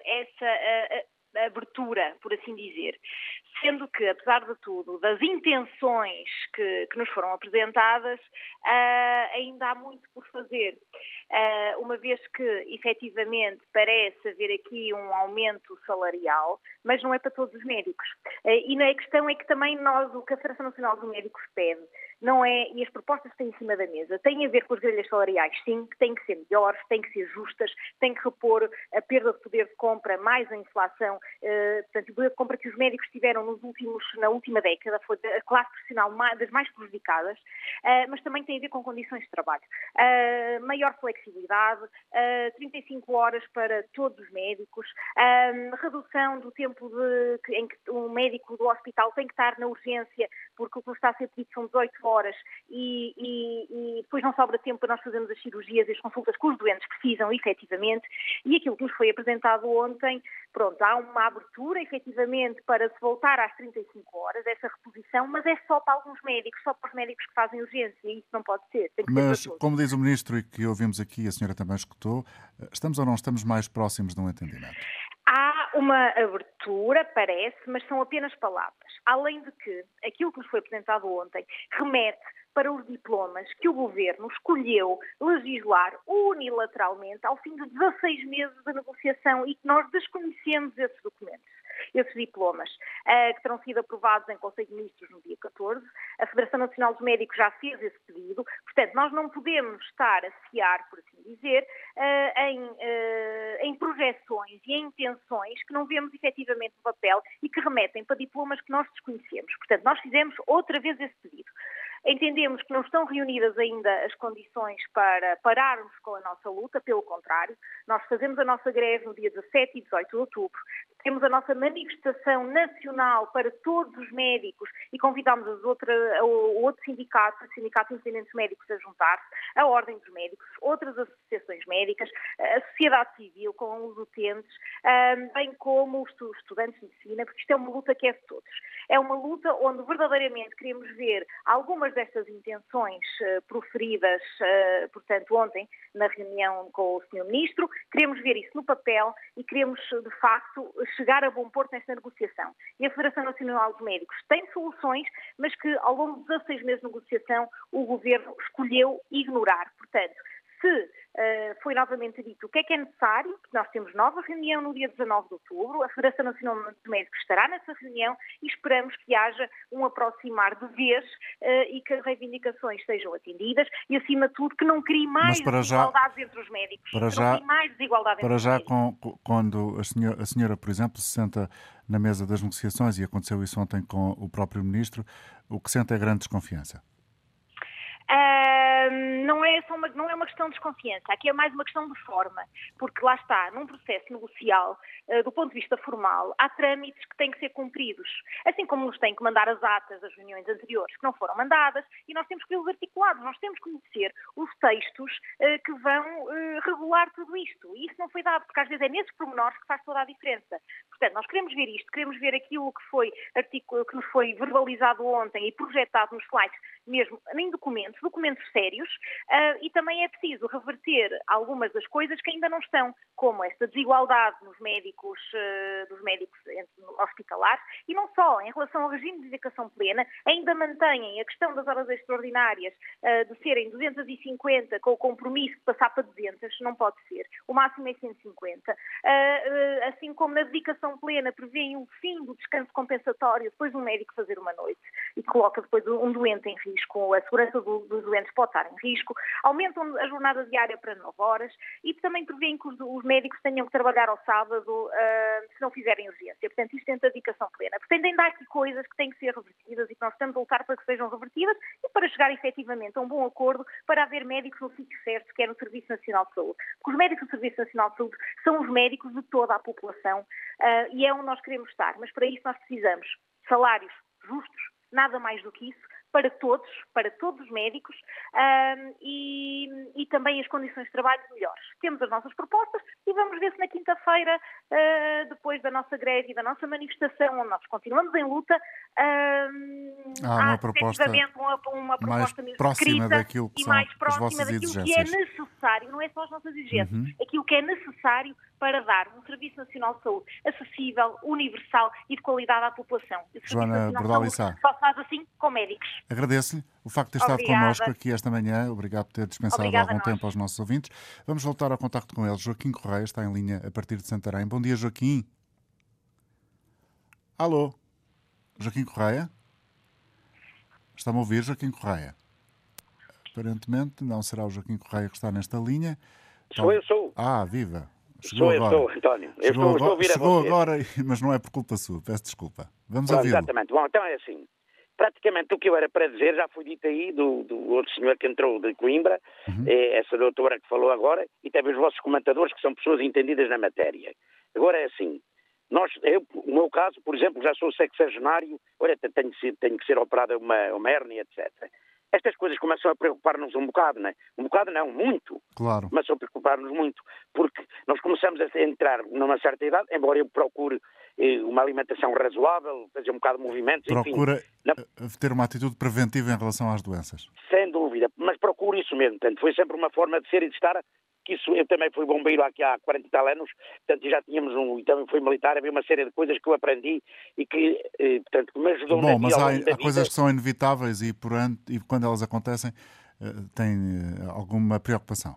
essa abertura, por assim dizer. Sendo que, apesar de tudo, das intenções que, que nos foram apresentadas, uh, ainda há muito por fazer. Uh, uma vez que, efetivamente, parece haver aqui um aumento salarial, mas não é para todos os médicos. Uh, e a questão é que também nós, o que a Federação Nacional dos Médicos pede, não é, e as propostas que têm em cima da mesa, têm a ver com as grelhas salariais, sim, que têm que ser melhores, têm que ser justas, têm que repor a perda de poder de compra, mais a inflação, uh, portanto, o poder de compra que os médicos tiveram nos últimos, na última década, foi a classe profissional das mais prejudicadas, uh, mas também tem a ver com condições de trabalho. Uh, maior flexibilidade, 35 horas para todos os médicos, redução do tempo de, em que o médico do hospital tem que estar na urgência, porque o que está a ser pedido são 18 horas e, e, e, depois não sobra tempo para nós fazermos as cirurgias e as consultas que os doentes precisam, efetivamente. E aquilo que nos foi apresentado ontem, pronto, há uma abertura, efetivamente, para se voltar às 35 horas, essa reposição, mas é só para alguns médicos, só para os médicos que fazem urgência, e isso não pode ser. mas, ser como diz o Ministro e que ouvimos aqui, a senhora também escutou, estamos ou não estamos mais próximos de um entendimento? Há uma abertura, parece, mas são apenas palavras. Além de que aquilo que nos foi apresentado ontem remete para os diplomas que o governo escolheu legislar unilateralmente ao fim de 16 meses de negociação e que nós desconhecemos esses documentos esses diplomas, uh, que terão sido aprovados em Conselho de Ministros no dia 14. A Federação Nacional dos Médicos já fez esse pedido. Portanto, nós não podemos estar a fiar, por assim dizer, uh, em, uh, em projeções e em intenções que não vemos efetivamente no papel e que remetem para diplomas que nós desconhecemos. Portanto, nós fizemos outra vez esse pedido. Entendemos que não estão reunidas ainda as condições para pararmos com a nossa luta, pelo contrário, nós fazemos a nossa greve no dia 17 e 18 de outubro, temos a nossa manifestação nacional para todos os médicos e convidamos os outra, o outro sindicato, o Sindicato Independentes Médicos, a juntar-se, a Ordem dos Médicos, outras associações médicas, a sociedade civil com os utentes, bem como os estudantes de medicina, porque isto é uma luta que é de todos. É uma luta onde verdadeiramente queremos ver algumas destas intenções uh, proferidas, uh, portanto, ontem, na reunião com o Sr. Ministro, queremos ver isso no papel e queremos, de facto, chegar a bom porto nesta negociação. E a Federação Nacional dos Médicos tem soluções, mas que ao longo de 16 meses de negociação o Governo escolheu ignorar. Portanto, se uh, foi novamente dito o que é que é necessário, nós temos nova reunião no dia 19 de outubro, a Federação Nacional de Médicos estará nessa reunião e esperamos que haja um aproximar de vez uh, e que as reivindicações sejam atendidas e, acima de tudo, que não crie mais desigualdades já, entre os médicos. Para já, mais desigualdade para já com, quando a senhora, a senhora, por exemplo, se senta na mesa das negociações, e aconteceu isso ontem com o próprio Ministro, o que sente é grande desconfiança. Uh, não, é só uma, não é uma questão de desconfiança, aqui é mais uma questão de forma, porque lá está, num processo negocial, uh, do ponto de vista formal, há trâmites que têm que ser cumpridos, assim como nos têm que mandar as atas das reuniões anteriores que não foram mandadas, e nós temos que vê-los articulados, nós temos que conhecer os textos uh, que vão regular tudo isto, e isso não foi dado, porque às vezes é nesses pormenores que faz toda a diferença. Portanto, nós queremos ver isto, queremos ver aquilo que, foi que nos foi verbalizado ontem e projetado nos slides, mesmo em documentos, documentos sérios, e também é preciso reverter algumas das coisas que ainda não estão, como esta desigualdade nos médicos, uh, dos médicos hospitalares, e não só, em relação ao regime de dedicação plena, ainda mantêm a questão das horas extraordinárias uh, de serem 250 com o compromisso de passar para 200, não pode ser. O máximo é 150. assim como na dedicação plena prevêem o fim do descanso compensatório depois do médico fazer uma noite e coloca depois um doente em risco, a segurança do, dos doentes pode estar em risco, aumentam a jornada diária para 9 horas e também prevêem que os, os médicos tenham que trabalhar ao sábado uh, se não fizerem urgência. Portanto, isto tem dedicação plena. Ainda há aqui coisas que têm que ser revertidas e que nós estamos a lutar para que sejam revertidas e para chegar efetivamente a um bom acordo para haver médicos no sítio certo, que é no Serviço Nacional de Saúde. Porque os médicos do Serviço Nacional de Saúde são os médicos de toda a população uh, e é onde nós queremos estar. Mas para isso nós precisamos salários justos, nada mais do que isso, para todos, para todos os médicos um, e, e, também as condições de trabalho melhores. Temos as nossas propostas e vamos ver se na quinta-feira, uh, depois da nossa greve e da nossa manifestação, onde nós continuamos em luta, um, há uma proposta, uma, uma proposta mais próxima daquilo que são mais próxima daquilo que é necessário, não é só as nossas exigências, Uhum. aquilo que é necessário para dar um Serviço Nacional de Saúde acessível, universal e de qualidade à população. E o Joana Bordalissá. Só faz assim com médicos. Agradeço-lhe o facto de ter estado Obrigada. connosco aqui esta manhã. Obrigado por ter dispensado Obrigada algum tempo aos nossos ouvintes. Vamos voltar ao contacto com ele. Joaquim Correia está em linha a partir de Santarém. Bom dia, Joaquim. Alô? Joaquim Correia? Está-me a ouvir, Joaquim Correia? Aparentemente não será o Joaquim Correia que está nesta linha. Sou eu, sou. Ah, viva. Sou eu, agora. sou, António. Eu Chegou estou, estou a agora, ouvir a chegou você. agora, mas não é por culpa sua. Peço desculpa. Vamos ouvi-lo. exatamente. Bom, então é assim. Praticamente o que eu era para dizer já foi dito aí do, do outro senhor que entrou de Coimbra, Uhum. é essa doutora que falou agora, e também os vossos comentadores que são pessoas entendidas na matéria. Agora é assim. Nós, eu, no meu caso, por exemplo, já sou sexagenário, olha, tenho, que ser- tenho que ser operada uma, uma hérnia, etc. Estas coisas começam a preocupar-nos um bocado, não é? Um bocado não, muito. Claro. começam a preocupar-nos muito, porque nós começamos a entrar numa certa idade, embora eu procure uma alimentação razoável, fazer um bocado de movimentos, enfim, Procura não- eh, ter uma atitude preventiva em relação às doenças. sem dúvida, mas procuro isso mesmo. Portanto, foi sempre uma forma de ser e de estar. Que isso, eu também fui bombeiro aqui há 40 e tal anos, portanto, já tínhamos um, e também fui militar, havia uma série de coisas que eu aprendi e que, eh, portanto, me ajudou Bom, mas há, há coisas que são inevitáveis e, por e quando elas acontecem, eh, tem eh, alguma preocupação.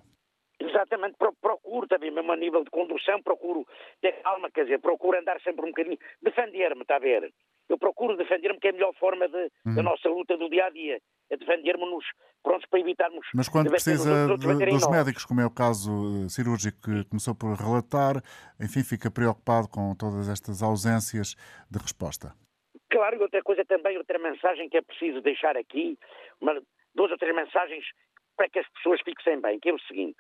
Exatamente, pro- procuro também, mesmo a nível de condução, procuro ter calma, quer dizer, procuro andar sempre um bocadinho, defender-me, está a ver? Eu procuro defender-me, que é a melhor forma de, Uhum. da nossa luta do dia a dia, é defendermos-nos, prontos para evitarmos. Mas quando nos precisa outros de- dos médicos, como é o caso eh, cirúrgico que começou por relatar, enfim, fica preocupado com todas estas ausências de resposta. Claro, e outra coisa também, outra mensagem que é preciso deixar aqui, uma, duas ou três mensagens para que as pessoas fixem bem, que é o seguinte.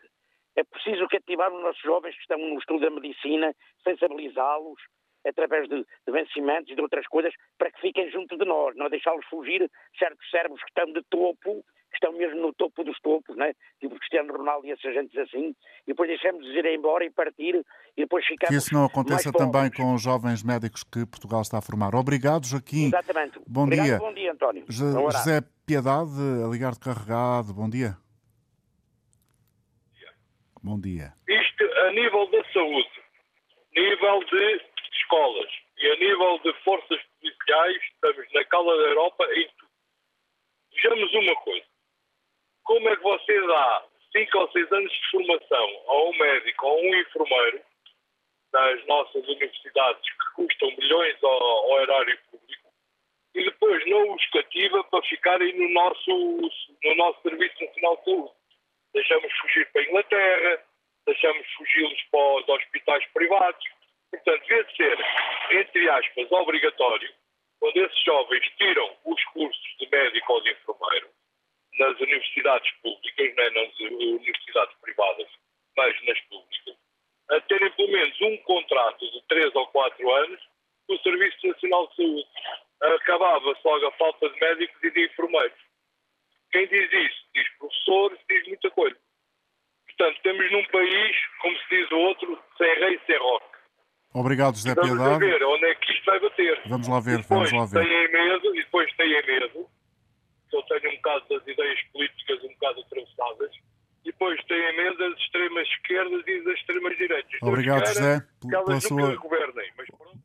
É preciso cativar os nossos jovens que estão no estudo da medicina, sensibilizá-los através de, de vencimentos e de outras coisas para que fiquem junto de nós, não deixá-los fugir certos cérebros que estão de topo, que estão mesmo no topo dos topos, né? tipo Cristiano Ronaldo e esses agentes assim, e depois deixamos de ir embora e partir e depois ficamos Que isso não aconteça também com os jovens médicos que Portugal está a formar. Obrigado, Joaquim. Exatamente. Bom Obrigado, dia. Bom dia, António. José Piedade, a ligar de carregado. Bom dia. Bom dia. Isto a nível da saúde, nível de escolas e a nível de forças policiais, estamos na cala da Europa em tudo. Vejamos uma coisa. Como é que você dá 5 ou 6 anos de formação a um médico ou a um enfermeiro das nossas universidades que custam milhões ao, ao erário público e depois não os cativa para ficarem no nosso, no nosso Serviço Nacional de Saúde? Deixamos fugir para a Inglaterra, deixamos fugi-los para os hospitais privados. Portanto, devia ser, entre aspas, obrigatório, quando esses jovens tiram os cursos de médico ou de enfermeiro nas universidades públicas, não é nas universidades privadas, mas nas públicas, a terem pelo menos um contrato de 3 ou 4 anos com o Serviço Nacional de Saúde. Acabava-se logo a falta de médicos e de enfermeiros. Quem diz isso? Diz professores, diz muita coisa. Portanto, estamos num país, como se diz o outro, sem rei, sem rock. Obrigado, José Vamos Piedade. ver onde é que isto vai bater. Vamos lá ver, depois vamos lá ver. têm medo, e depois têm medo, que eu tenho um bocado das ideias políticas um bocado atravessadas, depois têm medo das extremas esquerdas e das extremas direitas. Obrigado, José, pela sua, governem,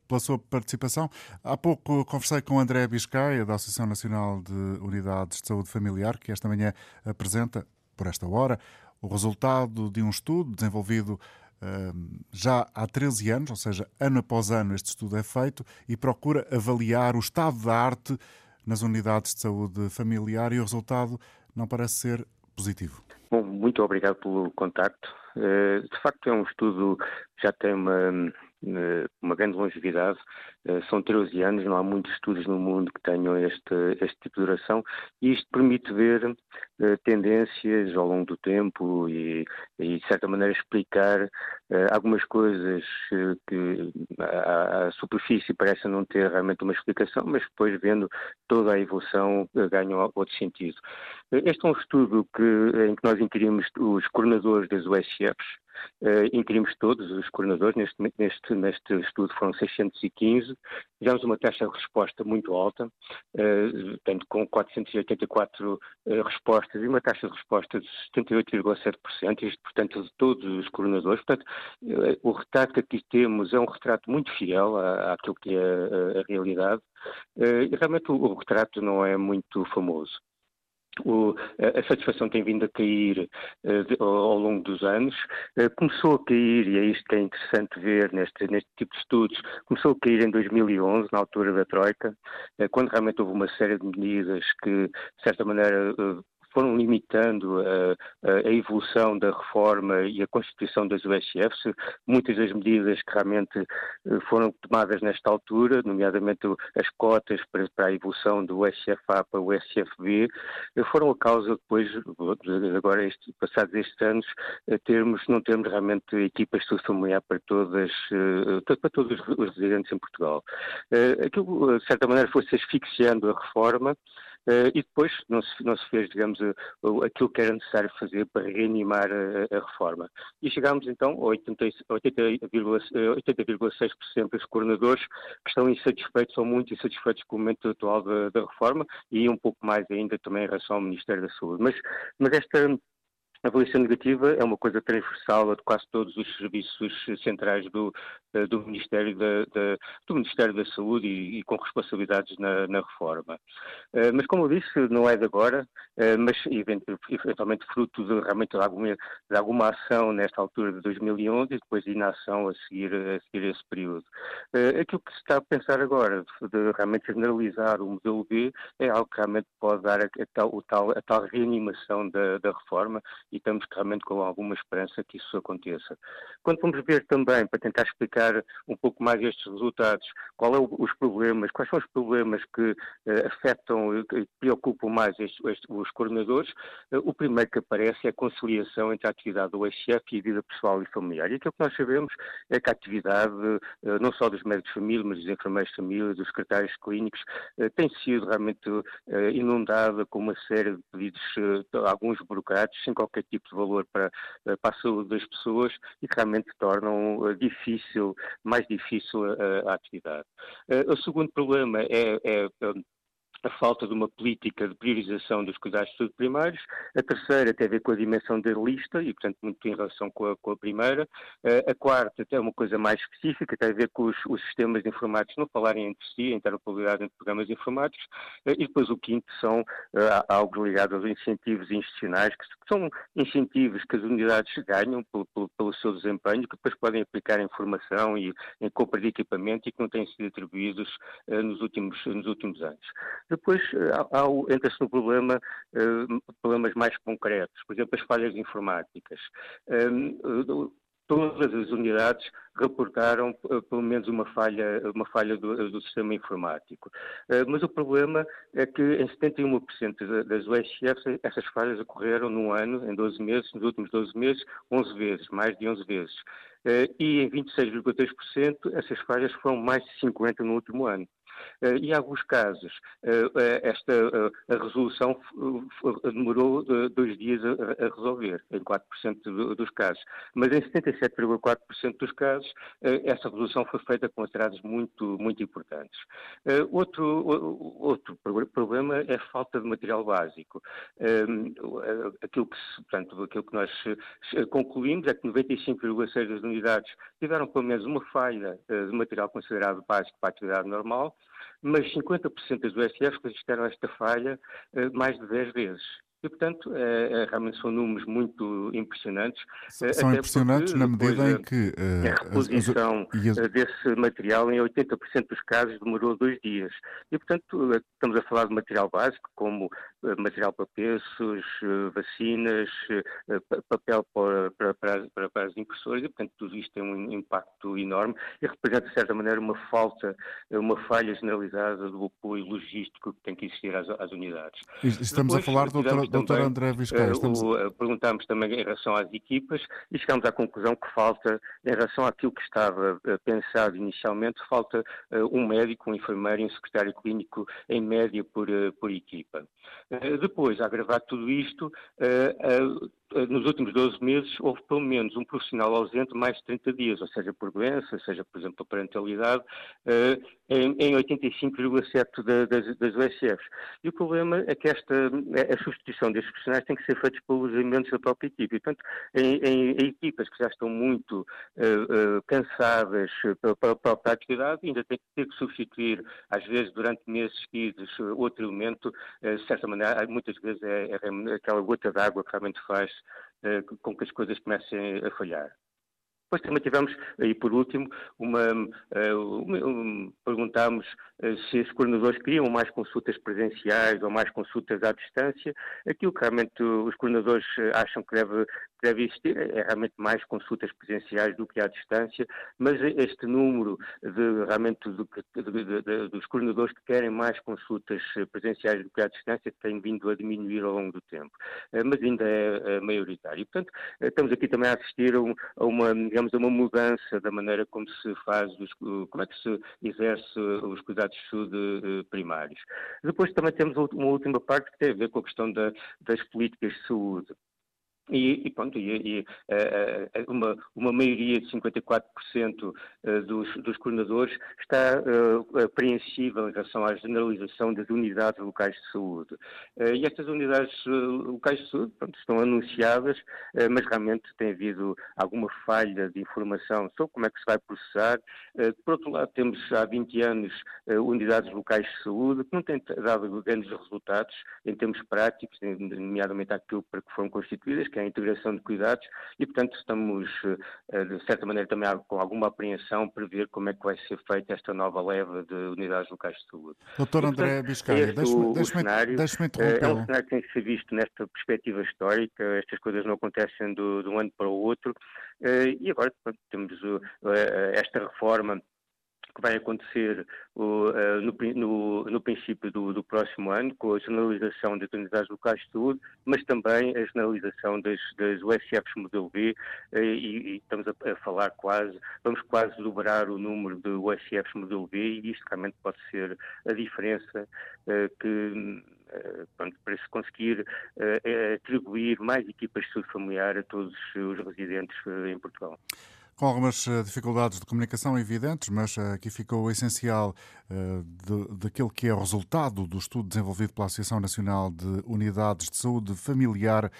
pela sua participação. Há pouco conversei com André Biscaia, da Associação Nacional de Unidades de Saúde Familiar, que esta manhã apresenta, por esta hora, o resultado de um estudo desenvolvido hum, já há 13 anos, ou seja, ano após ano este estudo é feito e procura avaliar o estado da arte nas unidades de saúde familiar e o resultado não parece ser positivo. Bom, muito obrigado pelo contacto. Eh, De facto, é um estudo que já tem uma, uma grande longevidade. São 13 anos, não há muitos estudos no mundo que tenham este, este tipo de duração e isto permite ver tendências ao longo do tempo e, e de certa maneira, explicar algumas coisas que à, superfície parecem não ter realmente uma explicação, mas depois, vendo toda a evolução, ganham outro sentido. Este é um estudo que, em que nós inquirimos os coordenadores das USFs, Uh, todos os coordenadores, neste, neste, neste estudo foram 615, tivemos uma taxa de resposta muito alta, uh, tanto com 484 uh, eh, respostas e uma taxa de resposta de 78,7%, isto, portanto, de todos os coordenadores. Portanto, uh, o retrato que aqui temos é um retrato muito fiel à, àquilo que é a, a realidade, e realmente o, o retrato não é muito famoso. O, a satisfação tem vindo a cair uh, de, ao longo dos anos. Uh, começou a cair, e é isto que é interessante ver neste, neste tipo de estudos, começou a cair em 2011, na altura da Troika, uh, quando realmente houve uma série de medidas que, de certa maneira, foram limitando a, a, evolução da reforma e a constituição das USFs. Muitas das medidas que realmente eh, foram tomadas nesta altura, nomeadamente as cotas para, para a evolução do USFA para o USFB, eh, foram a causa depois, agora este, passados estes anos, termos, não termos realmente equipas de familiar para todas, eh, para todos os residentes em Portugal. Aquilo, de certa maneira, foi-se asfixiando a reforma, e depois não se, não se fez, digamos, uh, aquilo que era necessário fazer para reanimar a, a reforma. E chegámos então a 80,6% 80, 80, dos coordenadores que estão insatisfeitos ou muito insatisfeitos com o momento atual da, da reforma e um pouco mais ainda também em relação ao Ministério da Saúde. Mas, mas esta a avaliação negativa é uma coisa transversal a de quase todos os serviços centrais do, eh, do, Ministério, da, da, do Ministério da Saúde e, e com responsabilidades na, na reforma. Uh, mas, como eu disse, não é de agora, uh, mas eventualmente fruto de, realmente de alguma, de alguma ação nesta altura de 2011 e depois de inação a seguir, a seguir esse período. Aquilo que se está a pensar agora, de, realmente generalizar o modelo B, é algo que realmente pode dar a, a tal, a tal reanimação da, da reforma e estamos realmente com alguma esperança que isso aconteça. Quando vamos ver também, para tentar explicar um pouco mais estes resultados, qual é o, os problemas, quais são os problemas que uh, afetam e preocupam mais os coordenadores, uh, o primeiro que aparece é a conciliação entre a atividade do ex-chefe e a vida pessoal e familiar. E aquilo que nós sabemos é que a atividade, uh, não só dos médicos de família, mas dos enfermeiros de família, dos secretários clínicos, tem sido realmente inundada com uma série de pedidos, alguns burocratas, sem qualquer tipo de valor para, eh, para a saúde das pessoas e que realmente tornam eh, difícil, mais difícil a, a atividade. Eh, o segundo problema é, é a falta de uma política de priorização dos cuidados de saúde primários. A terceira tem a ver com a dimensão da lista e, portanto, muito em relação com a, com a primeira. Uh, a quarta tem uma coisa mais específica, tem a ver com os, os sistemas informáticos não falarem entre si, a interoperabilidade entre programas informáticos. Uh, e depois o quinto são uh, algo ligado aos incentivos institucionais, que são incentivos que as unidades ganham pelo, pelo, pelo seu desempenho, que depois podem aplicar em formação e em compra de equipamento e que não têm sido atribuídos nos, últimos, nos últimos anos. Depois eh, entra-se no problema, uh, problemas mais concretos, por exemplo, as falhas informáticas. Uh, todas as unidades reportaram pelo menos uma falha, uma falha do, do sistema informático. mas o problema é que em 71% das USFs essas falhas ocorreram num ano, em 12 meses, nos últimos 12 meses, 11 vezes, mais de 11 vezes. e em 26,3% essas falhas foram mais de 50 no último ano. Eh, em alguns casos, eh, eh, esta a resolução demorou dois dias a, resolver, em 4% dos casos. Mas em 77,4% dos casos, essa resolução foi feita com atrasos muito, muito importantes. Outro, outro problema é a falta de material básico. Aquilo que, portanto, aquilo que nós concluímos é que 95,6% das unidades tiveram pelo menos uma falha de material considerado básico para a atividade normal, mas 50% das USFs registraram esta falha uh, mais de 10 vezes. E, portanto, é, é, realmente são números muito impressionantes. São impressionantes na medida em que uh, a reposição as, as... desse material, em 80% dos casos, demorou dois dias. E, portanto, estamos a falar de material básico, como material para peços, vacinas, papel para, para, para, para, as impressoras, e, portanto, tudo isto tem um impacto enorme e representa, de certa maneira, uma falta, uma falha generalizada do apoio logístico que tem que existir às, às unidades. Estamos Depois, a falar, doutor, doutor André Viscaia, eh, estamos... Uh, perguntámos também em relação às equipas e chegámos à conclusão que falta, em relação àquilo que estava uh, pensado inicialmente, falta um médico, um enfermeiro e um secretário clínico em média por, por equipa. depois, a agravar tudo isto, nos últimos 12 meses houve pelo menos um profissional ausente mais de 30 dias, ou seja, por doença, seja, por exemplo, por parentalidade, em, em 85,7% das, das USFs. E o problema é que esta, a substituição destes profissionais tem que ser feita pelos elementos da própria equipe. E, portanto, em, em, em, equipas que já estão muito uh, uh, cansadas pela própria atividade, ainda tem que ter que substituir, às vezes, durante meses seguidos, outro elemento, uh, de certa maneira, muitas vezes é, é aquela gota d'água que realmente faz com que as coisas comecem a falhar. Depois também tivemos, e por último, uma, uma, uma perguntámos eh, se os coordenadores queriam mais consultas presenciais ou mais consultas à distância. Aquilo que realmente os coordenadores eh, acham que deve, deve existir é realmente mais consultas presenciais do que à distância, mas este número de, realmente do, de, de, dos coordenadores que querem mais consultas eh, presenciais do que à distância tem vindo a diminuir ao longo do tempo, mas ainda é, é maioritário. Portanto, estamos aqui também a assistir a uma, digamos, a uma mudança da maneira como se faz, como é que se exerce os cuidados de saúde eh, primários. Depois também temos uma última parte que tem a ver com a questão da, das políticas de saúde. E, e, pronto, e, e uh, uma, uma maioria de 54% dos, dos coordenadores está uh, apreensiva em relação à generalização das unidades locais de saúde. E estas unidades locais de saúde pronto, estão anunciadas, mas realmente tem havido alguma falha de informação sobre como é que se vai processar. por outro lado, temos há 20 anos unidades locais de saúde que não têm dado grandes resultados em termos práticos, nomeadamente aquilo para que foram constituídas, que é a integração de cuidados, e, portanto, estamos, eh, de certa maneira, também com alguma apreensão para ver como é que vai ser feita esta nova leva de unidades locais de saúde. Doutor e, André Biscaia, deixe-me deixe deixe interromper. É um cenário que tem que ser visto nesta perspectiva histórica, estas coisas não acontecem do, de um ano para o outro, eh, e agora pronto, temos eh, esta reforma que vai acontecer uh, no, no, no, princípio do, do, próximo ano, com a generalização das unidades locais de saúde, mas também a generalização das, das USFs modelo B, uh, e, e, estamos a, a, falar quase, vamos quase dobrar o número de USFs modelo B, e isto realmente pode ser a diferença uh, que para se conseguir atribuir mais equipas de saúde familiar a todos os residentes em Portugal com algumas eh, dificuldades de comunicação evidentes, mas eh, aqui ficou o essencial de, daquilo que é o resultado do estudo desenvolvido pela Associação Nacional de Unidades de Saúde Familiar,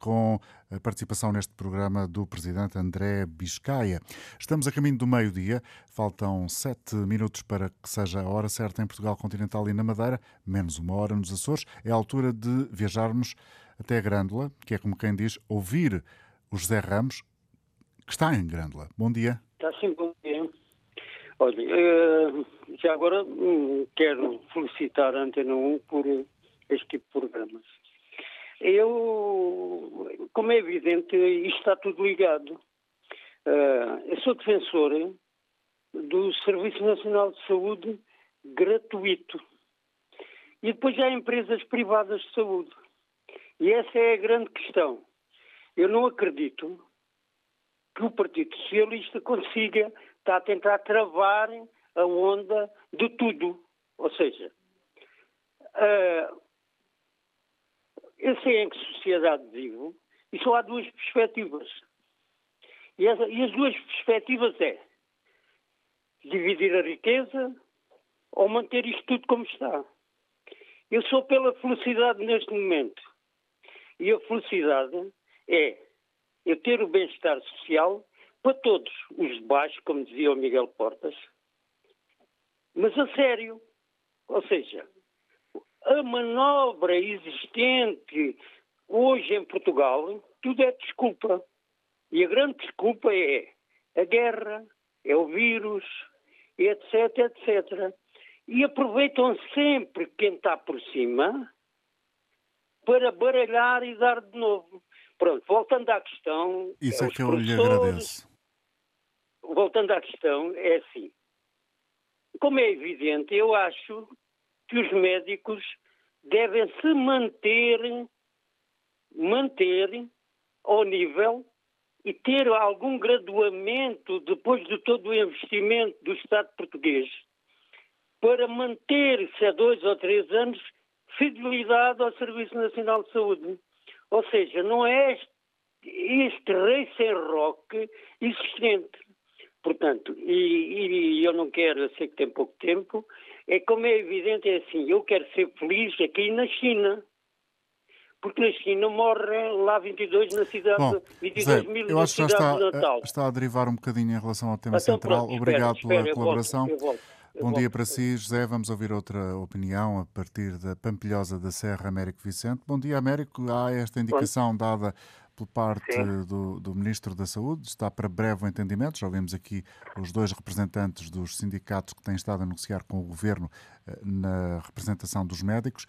com a participação neste programa do Presidente André Biscaia. Estamos a caminho do meio-dia, faltam sete minutos para que seja a hora certa em Portugal Continental e na Madeira, menos uma hora nos Açores. É a altura de viajarmos até a Grândola, que é como quem diz, ouvir o José Ramos, que está em Grândola. Bom dia. Está sim, bom dia. Olha, eh, já agora hum, quero felicitar a Antena 1 por este tipo de programas. Eu, como é evidente, isto está tudo ligado. Eh, eu sou defensor do Serviço Nacional de Saúde gratuito. E depois há empresas privadas de saúde. E essa é a grande questão. Eu não acredito que o Partido Socialista consiga estar a tentar travar a onda de tudo. Ou seja, uh, eu sei em que sociedade vivo e só há duas perspectivas. E, essa, e as duas perspectivas é dividir a riqueza ou manter isto tudo como está. Eu sou pela felicidade neste momento. E a felicidade é é ter o bem-estar social para todos, os de baixo, como dizia o Miguel Portas, mas a sério. Ou seja, a manobra existente hoje em Portugal tudo é desculpa. E a grande desculpa é a guerra, é o vírus, etc, etc. E aproveitam sempre quem está por cima para baralhar e dar de novo. Pronto, voltando à questão. Isso é, é que eu lhe agradeço. Voltando à questão, é assim. Como é evidente, eu acho que os médicos devem se manter, manter ao nível e ter algum graduamento depois de todo o investimento do Estado português para manter-se a dois ou três anos fidelidade ao Serviço Nacional de Saúde. Ou seja, não é este, rei sem roque existente. Portanto, e, e, eu não quero, eu sei que tem pouco tempo, é como é evidente, é assim, eu quero ser feliz aqui na China. Porque na China morrem lá 22 na cidade, Bom, 22 Zé, mil eu acho que já está, de Natal. está a derivar um bocadinho em relação ao tema então, central. Pronto, Obrigado espera, pela espera, colaboração. Eu volto, eu volto. Bom dia para si, José. Vamos ouvir outra opinião a partir da Pampilhosa da Serra, Américo Vicente. Bom dia, Américo. Há esta indicação dada por parte do, do, Ministro da Saúde. Está para breve o entendimento. Já ouvimos aqui os dois representantes dos sindicatos que têm estado a negociar com o Governo eh, na representação dos médicos,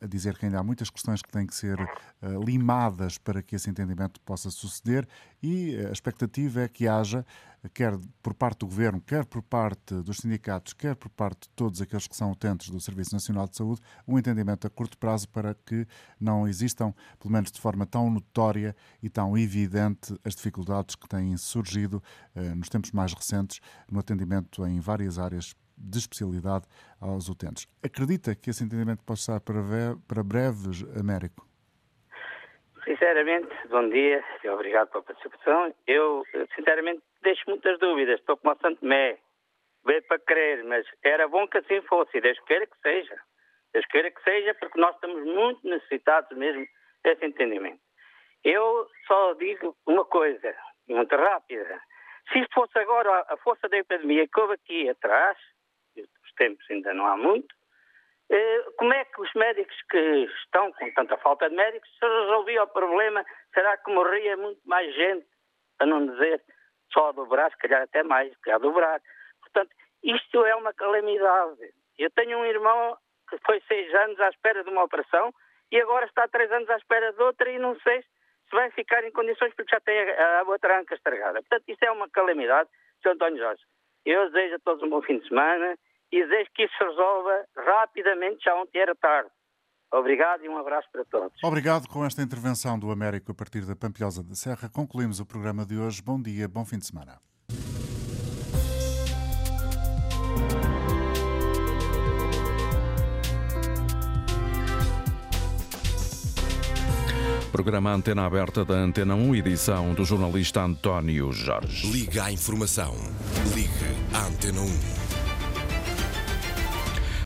a dizer que ainda há muitas questões que têm que ser uh, limadas para que esse entendimento possa suceder e a expectativa é que haja quer por parte do Governo, quer por parte dos sindicatos, quer por parte de todos aqueles que são utentes do Serviço Nacional de Saúde, um entendimento a curto prazo para que não existam, pelo menos de forma tão notória e tão evidente, as dificuldades que têm surgido eh, nos tempos mais recentes no atendimento em várias áreas de especialidade aos utentes. Acredita que esse entendimento pode estar para, para breves, Américo? Sinceramente, bom dia e obrigado pela participação. Eu, sinceramente, deixo muitas dúvidas. Estou como a Santo. Veio para crer, mas era bom que assim fosse. Deus queira que seja. Deus queira que seja, porque nós estamos muito necessitados mesmo desse entendimento. Eu só digo uma coisa, muito rápida. Se fosse agora a força da epidemia que houve aqui atrás, tempos ainda não há muito, eh, como é que os médicos que estão com tanta falta de médicos se resolvia o problema? Será que morria muito mais gente, a não dizer só a dobrar, se calhar até mais, que a dobrar. Portanto, isto é uma calamidade. Eu tenho um irmão que foi seis anos à espera de uma operação e agora está três anos à espera de outra e não sei se vai ficar em condições porque já tem a, a outra anca estragada. Portanto, isto é uma calamidade, Sr. António Jorge. Eu desejo a todos um bom fim de semana e desejo que isso se resolva rapidamente, já ontem era tarde. Obrigado e um abraço para todos. Obrigado. Com esta intervenção do Américo a partir da Pampilhosa da Serra, concluímos o programa de hoje. Bom dia, bom fim de semana. Programa Antena Aberta da Antena 1, edição do jornalista António Jorge. Liga à informação. Ligue à Antena 1.